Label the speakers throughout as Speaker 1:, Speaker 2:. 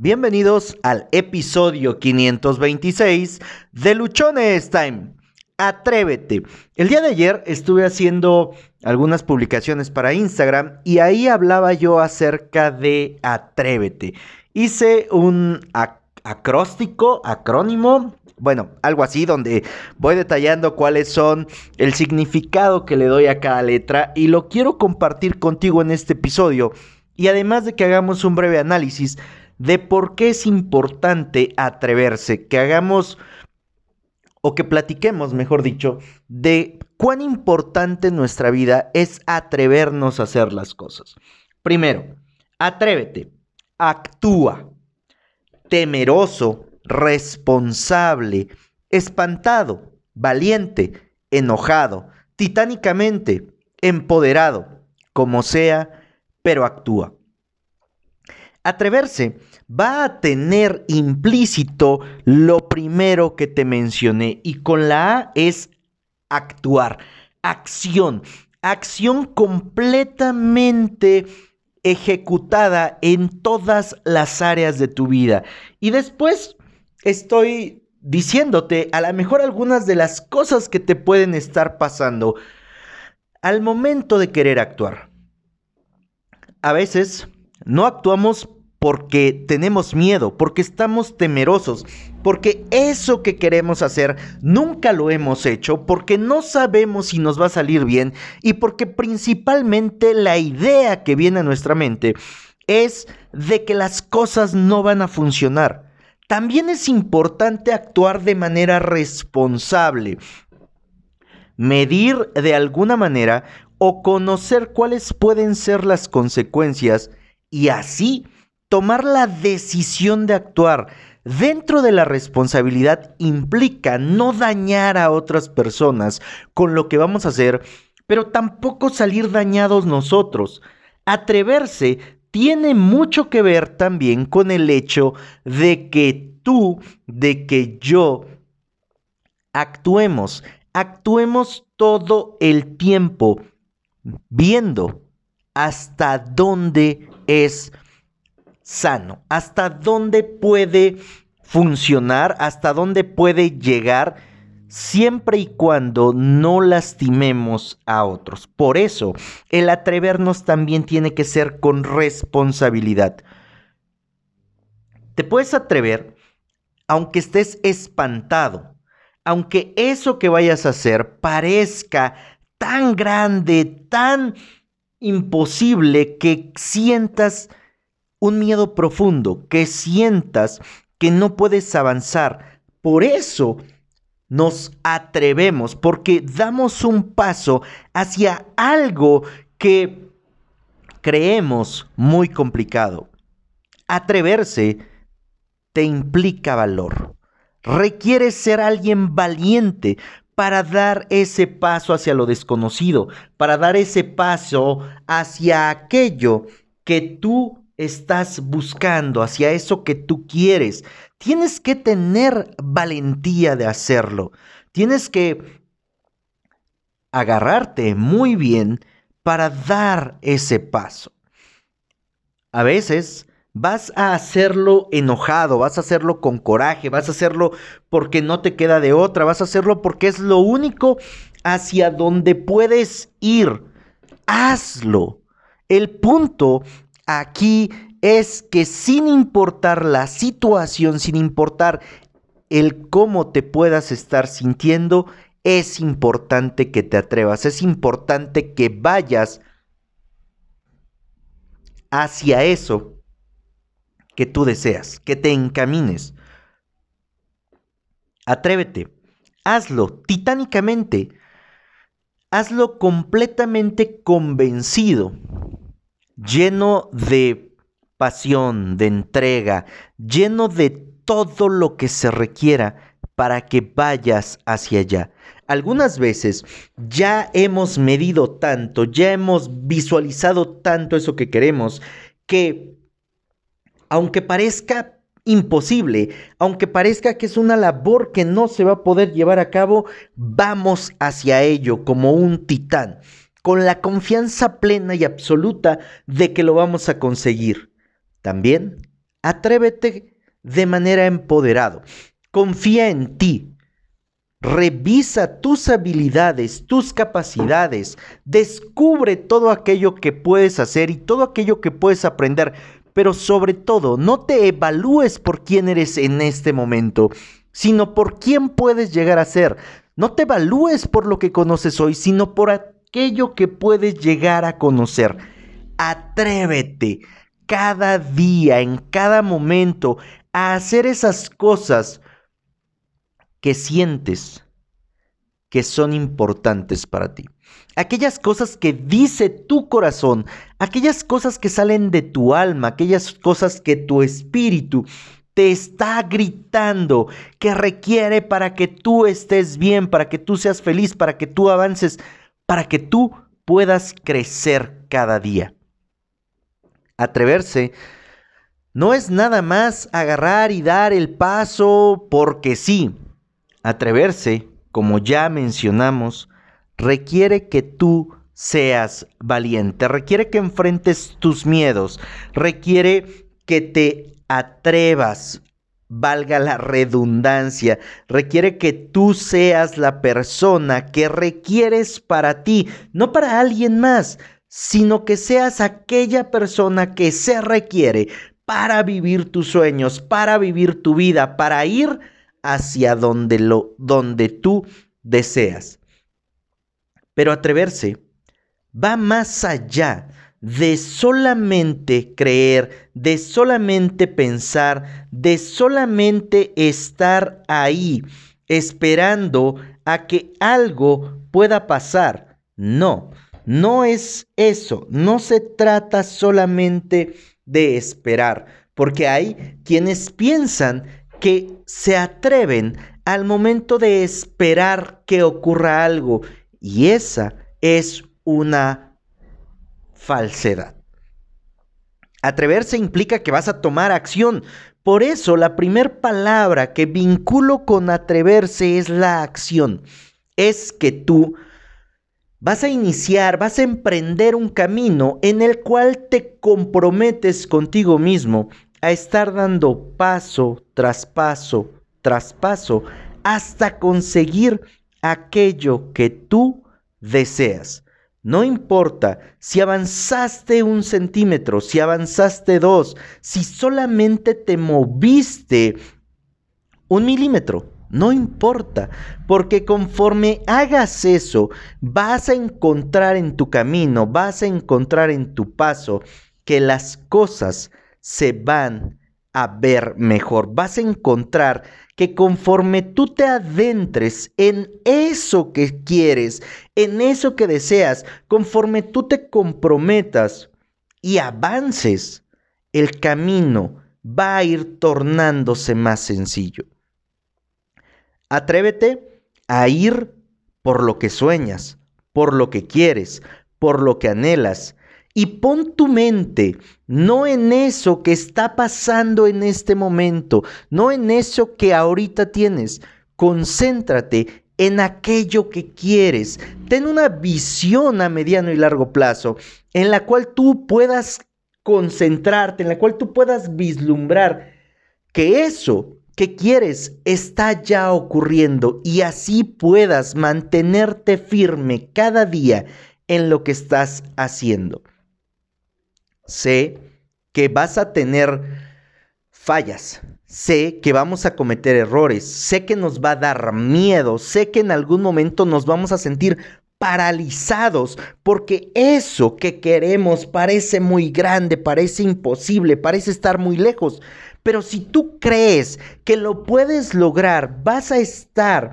Speaker 1: Bienvenidos al episodio 526 de Luchones Time. Atrévete. El día de ayer estuve haciendo algunas publicaciones para Instagram y ahí hablaba yo acerca de Atrévete. Hice un acróstico, acrónimo, bueno, algo así, donde voy detallando cuáles son el significado que le doy a cada letra y lo quiero compartir contigo en este episodio. Y además de que hagamos un breve análisis de por qué es importante atreverse, que hagamos o que platiquemos, mejor dicho, de cuán importante en nuestra vida es atrevernos a hacer las cosas. Primero, atrévete, actúa, temeroso, responsable, espantado, valiente, enojado, titánicamente, empoderado, como sea, pero actúa. Atreverse va a tener implícito lo primero que te mencioné y con la A es actuar, acción, acción completamente ejecutada en todas las áreas de tu vida. Y después estoy diciéndote a lo mejor algunas de las cosas que te pueden estar pasando al momento de querer actuar. A veces no actuamos porque tenemos miedo, porque estamos temerosos, porque eso que queremos hacer nunca lo hemos hecho, porque no sabemos si nos va a salir bien y porque principalmente la idea que viene a nuestra mente es de que las cosas no van a funcionar. También es importante actuar de manera responsable, medir de alguna manera o conocer cuáles pueden ser las consecuencias y así tomar la decisión de actuar dentro de la responsabilidad implica no dañar a otras personas con lo que vamos a hacer, pero tampoco salir dañados nosotros. Atreverse tiene mucho que ver también con el hecho de que tú, de que yo actuemos, actuemos todo el tiempo viendo hasta dónde es sano, hasta dónde puede funcionar, hasta dónde puede llegar, siempre y cuando no lastimemos a otros. Por eso, el atrevernos también tiene que ser con responsabilidad. Te puedes atrever aunque estés espantado, aunque eso que vayas a hacer parezca tan grande, tan imposible que sientas un miedo profundo, que sientas que no puedes avanzar. Por eso nos atrevemos, porque damos un paso hacia algo que creemos muy complicado. Atreverse te implica valor. Requiere ser alguien valiente para dar ese paso hacia lo desconocido, para dar ese paso hacia aquello que tú estás buscando, hacia eso que tú quieres. Tienes que tener valentía de hacerlo. Tienes que agarrarte muy bien para dar ese paso. A veces vas a hacerlo enojado, vas a hacerlo con coraje, vas a hacerlo porque no te queda de otra, vas a hacerlo porque es lo único hacia donde puedes ir. Hazlo. El punto aquí es que sin importar la situación, sin importar el cómo te puedas estar sintiendo, es importante que te atrevas, es importante que vayas hacia eso que tú deseas, que te encamines. Atrévete, hazlo titánicamente, hazlo completamente convencido lleno de pasión, de entrega, lleno de todo lo que se requiera para que vayas hacia allá. Algunas veces ya hemos medido tanto, ya hemos visualizado tanto eso que queremos, que aunque parezca imposible, aunque parezca que es una labor que no se va a poder llevar a cabo, vamos hacia ello como un titán con la confianza plena y absoluta de que lo vamos a conseguir. También Atrévete de manera empoderado. Confía en ti. Revisa tus habilidades, tus capacidades. Descubre todo aquello que puedes hacer y todo aquello que puedes aprender. Pero sobre todo, no te evalúes por quién eres en este momento, sino por quién puedes llegar a ser. No te evalúes por lo que conoces hoy, sino por aquello que puedes llegar a conocer. Atrévete cada día, en cada momento, a hacer esas cosas que sientes que son importantes para ti. Aquellas cosas que dice tu corazón, aquellas cosas que salen de tu alma, aquellas cosas que tu espíritu te está gritando que requiere para que tú estés bien, para que tú seas feliz, para que tú avances, para que tú puedas crecer cada día. Atreverse no es nada más agarrar y dar el paso porque sí. Atreverse, como ya mencionamos, requiere que tú seas valiente, requiere que enfrentes tus miedos, requiere que te atrevas, valga la redundancia, requiere que tú seas la persona que requieres para ti, no para alguien más, sino que seas aquella persona que se requiere para vivir tus sueños, para vivir tu vida, para ir hacia donde, lo, donde tú deseas. Pero atreverse va más allá de solamente creer, de solamente pensar, de solamente estar ahí esperando a que algo pueda pasar. No, no es eso, no se trata solamente de esperar, porque hay quienes piensan que se atreven al momento de esperar que ocurra algo y esa es una falsedad. Atreverse implica que vas a tomar acción. Por eso la primera palabra que vinculo con atreverse es la acción. Es que tú Vas a iniciar, vas a emprender un camino en el cual te comprometes contigo mismo a estar dando paso tras paso tras paso hasta conseguir aquello que tú deseas. No importa si avanzaste un centímetro, si avanzaste dos, si solamente te moviste un milímetro. No importa, porque conforme hagas eso, vas a encontrar en tu camino, vas a encontrar en tu paso que las cosas se van a ver mejor. Vas a encontrar que conforme tú te adentres en eso que quieres, en eso que deseas, conforme tú te comprometas y avances, el camino va a ir tornándose más sencillo. Atrévete a ir por lo que sueñas, por lo que quieres, por lo que anhelas. Y pon tu mente no en eso que está pasando en este momento, no en eso que ahorita tienes. Concéntrate en aquello que quieres. Ten una visión a mediano y largo plazo en la cual tú puedas concentrarte, en la cual tú puedas vislumbrar que eso que quieres está ya ocurriendo y así puedas mantenerte firme cada día en lo que estás haciendo. Sé que vas a tener fallas, sé que vamos a cometer errores, sé que nos va a dar miedo, sé que en algún momento nos vamos a sentir paralizados porque eso que queremos parece muy grande, parece imposible, parece estar muy lejos. Pero si tú crees que lo puedes lograr, vas a estar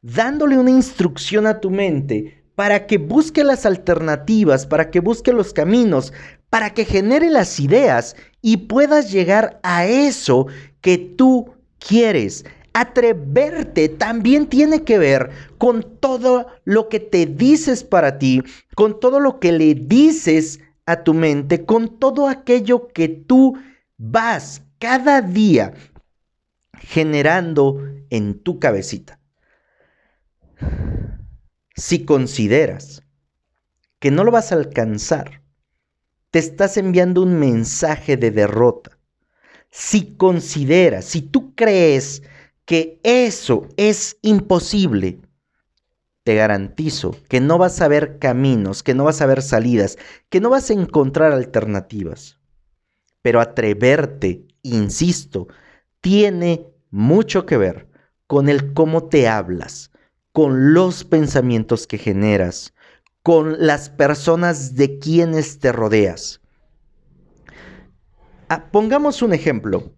Speaker 1: dándole una instrucción a tu mente para que busque las alternativas, para que busque los caminos, para que genere las ideas y puedas llegar a eso que tú quieres. Atreverte también tiene que ver con todo lo que te dices para ti, con todo lo que le dices a tu mente, con todo aquello que tú vas cada día generando en tu cabecita. Si consideras que no lo vas a alcanzar, te estás enviando un mensaje de derrota. Si consideras, si tú crees que eso es imposible, te garantizo que no vas a ver caminos, que no vas a ver salidas, que no vas a encontrar alternativas. Pero atreverte, insisto, tiene mucho que ver con el cómo te hablas, con los pensamientos que generas, con las personas de quienes te rodeas. Ah, pongamos un ejemplo.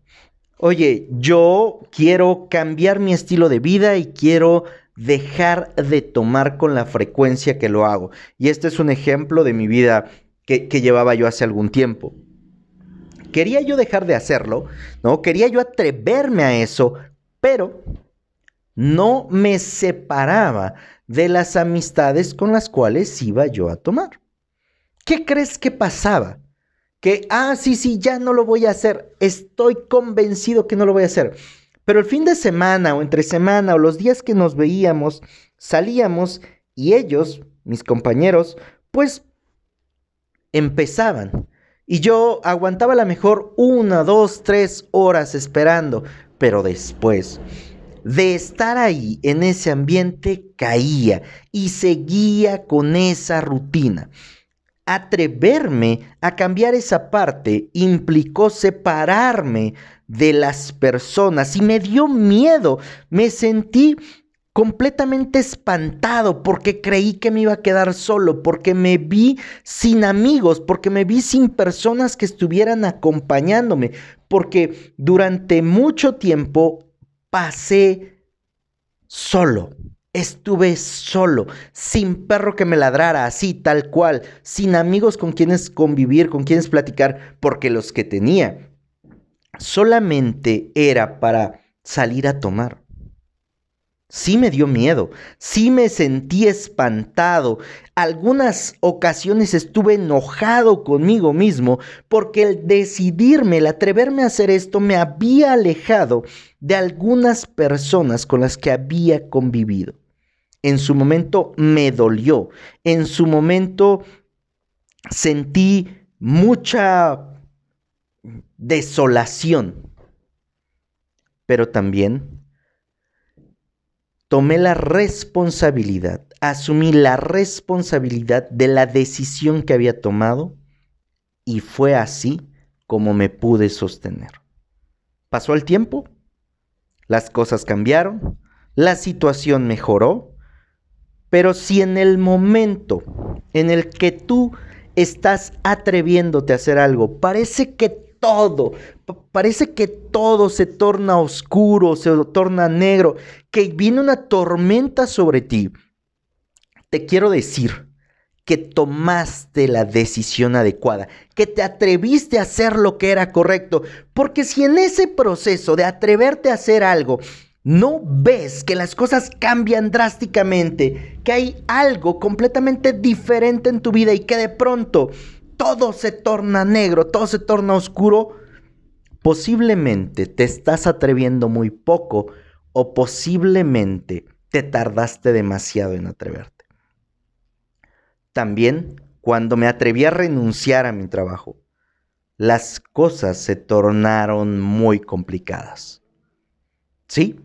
Speaker 1: Oye, yo quiero cambiar mi estilo de vida y quiero dejar de tomar con la frecuencia que lo hago. Y este es un ejemplo de mi vida que, que, llevaba yo hace algún tiempo. Quería yo dejar de hacerlo, ¿no? Quería yo atreverme a eso, pero no me separaba de las amistades con las cuales iba yo a tomar. ¿Qué crees que pasaba? Que, ah, sí, sí, ya no lo voy a hacer. Estoy convencido que no lo voy a hacer. Pero el fin de semana o entre semana o los días que nos veíamos, salíamos y ellos, mis compañeros, pues empezaban. Y yo aguantaba la mejor una, dos, tres horas esperando. Pero después de estar ahí en ese ambiente, caía y seguía con esa rutina. Atreverme a cambiar esa parte implicó separarme de las personas y me dio miedo. Me sentí completamente espantado porque creí que me iba a quedar solo, porque me vi sin amigos, porque me vi sin personas que estuvieran acompañándome, porque durante mucho tiempo pasé solo. Estuve solo, sin perro que me ladrara, así tal cual, sin amigos con quienes convivir, con quienes platicar, porque los que tenía solamente era para salir a tomar. Sí me dio miedo, sí me sentí espantado. Algunas ocasiones estuve enojado conmigo mismo porque el decidirme, el atreverme a hacer esto me había alejado de algunas personas con las que había convivido. En su momento me dolió, en su momento sentí mucha desolación, pero también tomé la responsabilidad, asumí la responsabilidad de la decisión que había tomado y fue así como me pude sostener. Pasó el tiempo, las cosas cambiaron, la situación mejoró, pero si en el momento en el que tú estás atreviéndote a hacer algo, parece que todo. Parece que todo se torna oscuro, se torna negro, que viene una tormenta sobre ti. Te quiero decir que tomaste la decisión adecuada, que te atreviste a hacer lo que era correcto, porque si en ese proceso de atreverte a hacer algo no ves que las cosas cambian drásticamente, que hay algo completamente diferente en tu vida y que de pronto todo se torna negro, todo se torna oscuro, posiblemente te estás atreviendo muy poco o posiblemente te tardaste demasiado en atreverte. También, cuando me atreví a renunciar a mi trabajo, las cosas se tornaron muy complicadas. ¿Sí?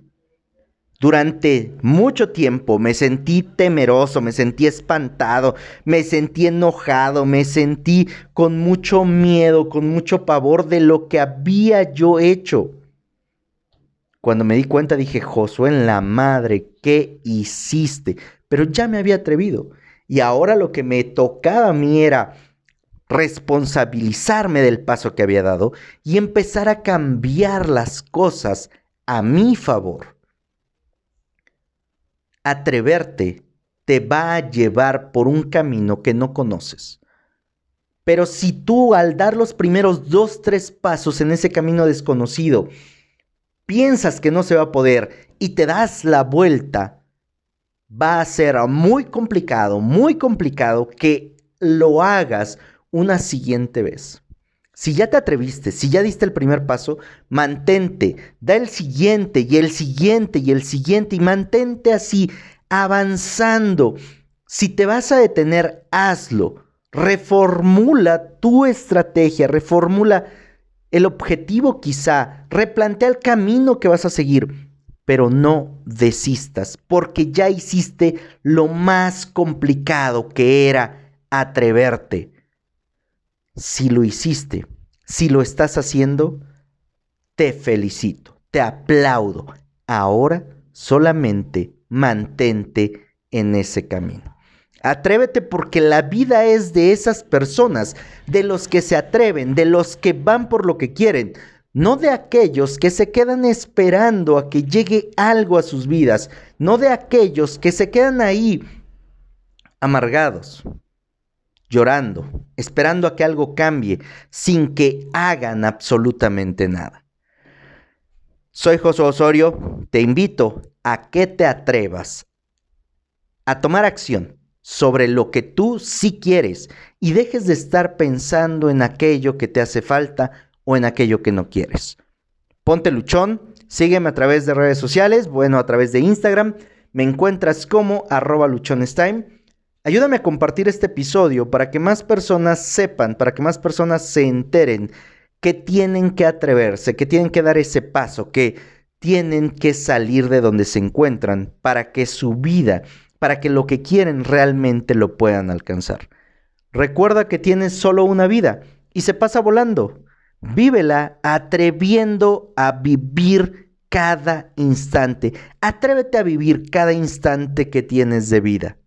Speaker 1: Durante mucho tiempo me sentí temeroso, me sentí espantado, me sentí enojado, me sentí con mucho miedo, con mucho pavor de lo que había yo hecho. Cuando me di cuenta dije, Josué en la madre, ¿qué hiciste? Pero ya me había atrevido. Y ahora lo que me tocaba a mí era responsabilizarme del paso que había dado y empezar a cambiar las cosas a mi favor atreverte te va a llevar por un camino que no conoces. Pero si tú al dar los primeros dos, tres pasos en ese camino desconocido, piensas que no se va a poder y te das la vuelta, va a ser muy complicado, muy complicado que lo hagas una siguiente vez. Si ya te atreviste, si ya diste el primer paso, mantente, da el siguiente y el siguiente y el siguiente y mantente así, avanzando. Si te vas a detener, hazlo. Reformula tu estrategia, reformula el objetivo quizá, replantea el camino que vas a seguir, pero no desistas, porque ya hiciste lo más complicado que era atreverte. Si lo hiciste, si lo estás haciendo, te felicito, te aplaudo. Ahora solamente mantente en ese camino. Atrévete porque la vida es de esas personas, de los que se atreven, de los que van por lo que quieren, no de aquellos que se quedan esperando a que llegue algo a sus vidas, no de aquellos que se quedan ahí amargados, llorando, esperando a que algo cambie, sin que hagan absolutamente nada. Soy José Osorio, te invito a que te atrevas a tomar acción sobre lo que tú sí quieres y dejes de estar pensando en aquello que te hace falta o en aquello que no quieres. Ponte luchón, sígueme a través de redes sociales, bueno, a través de Instagram, me encuentras como arroba luchonestime. Ayúdame a compartir este episodio para que más personas sepan, para que más personas se enteren que tienen que atreverse, que tienen que dar ese paso, que tienen que salir de donde se encuentran para que su vida, para que lo que quieren realmente lo puedan alcanzar. Recuerda que tienes solo una vida y se pasa volando. Vívela atreviendo a vivir cada instante. Atrévete a vivir cada instante que tienes de vida.